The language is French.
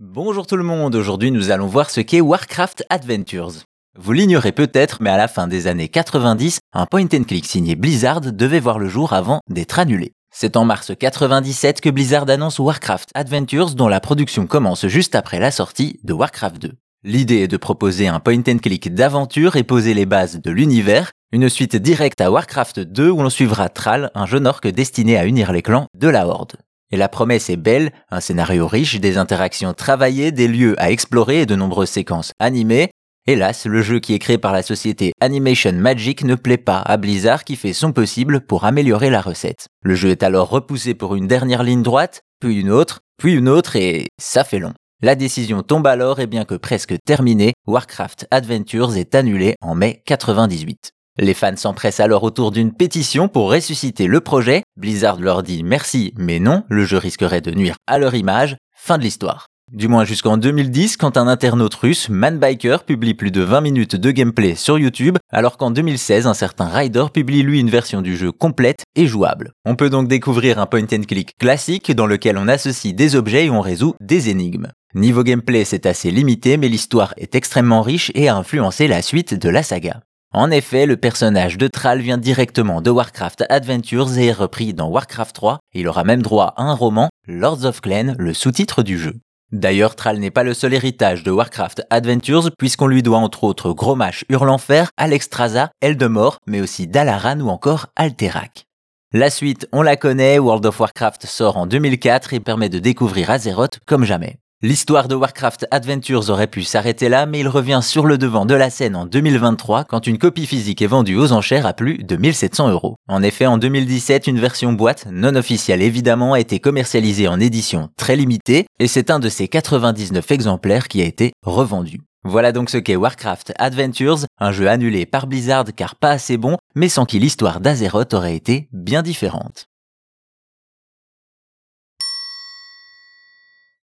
Bonjour tout le monde, aujourd'hui nous allons voir ce qu'est Warcraft Adventures. Vous l'ignorez peut-être, mais à la fin des années 90, un point and click signé Blizzard devait voir le jour avant d'être annulé. C'est en mars 97 que Blizzard annonce Warcraft Adventures dont la production commence juste après la sortie de Warcraft 2. L'idée est de proposer un point and click d'aventure et poser les bases de l'univers, une suite directe à Warcraft 2 où l'on suivra Thrall, un jeune orc destiné à unir les clans de la Horde. Et la promesse est belle, un scénario riche, des interactions travaillées, des lieux à explorer et de nombreuses séquences animées. Hélas, le jeu qui est créé par la société Animation Magic ne plaît pas à Blizzard qui fait son possible pour améliorer la recette. Le jeu est alors repoussé pour une dernière ligne droite, puis une autre, puis une autre et ça fait long. La décision tombe alors et bien que presque terminée, Warcraft Adventures est annulé en mai 98. Les fans s'empressent alors autour d'une pétition pour ressusciter le projet. Blizzard leur dit merci, mais non, le jeu risquerait de nuire à leur image. Fin de l'histoire. Du moins jusqu'en 2010, quand un internaute russe, Manbiker, publie plus de 20 minutes de gameplay sur YouTube, alors qu'en 2016, un certain Ryder publie lui une version du jeu complète et jouable. On peut donc découvrir un point and click classique dans lequel on associe des objets et on résout des énigmes. Niveau gameplay, c'est assez limité, mais l'histoire est extrêmement riche et a influencé la suite de la saga. En effet, le personnage de Thrall vient directement de Warcraft Adventures et est repris dans Warcraft 3. Il aura même droit à un roman, Lords of Clan, le sous-titre du jeu. D'ailleurs, Thrall n'est pas le seul héritage de Warcraft Adventures, puisqu'on lui doit entre autres Grommash Hurlenfer, Alexstrasza, Eldemort, mais aussi Dalaran ou encore Alterac. La suite, on la connaît, World of Warcraft sort en 2004 et permet de découvrir Azeroth comme jamais. L'histoire de Warcraft Adventures aurait pu s'arrêter là, mais il revient sur le devant de la scène en 2023 quand une copie physique est vendue aux enchères à plus de 1700 euros. En effet, en 2017, une version boîte, non officielle évidemment, a été commercialisée en édition très limitée, et c'est un de ces 99 exemplaires qui a été revendu. Voilà donc ce qu'est Warcraft Adventures, un jeu annulé par Blizzard car pas assez bon, mais sans qui l'histoire d'Azeroth aurait été bien différente.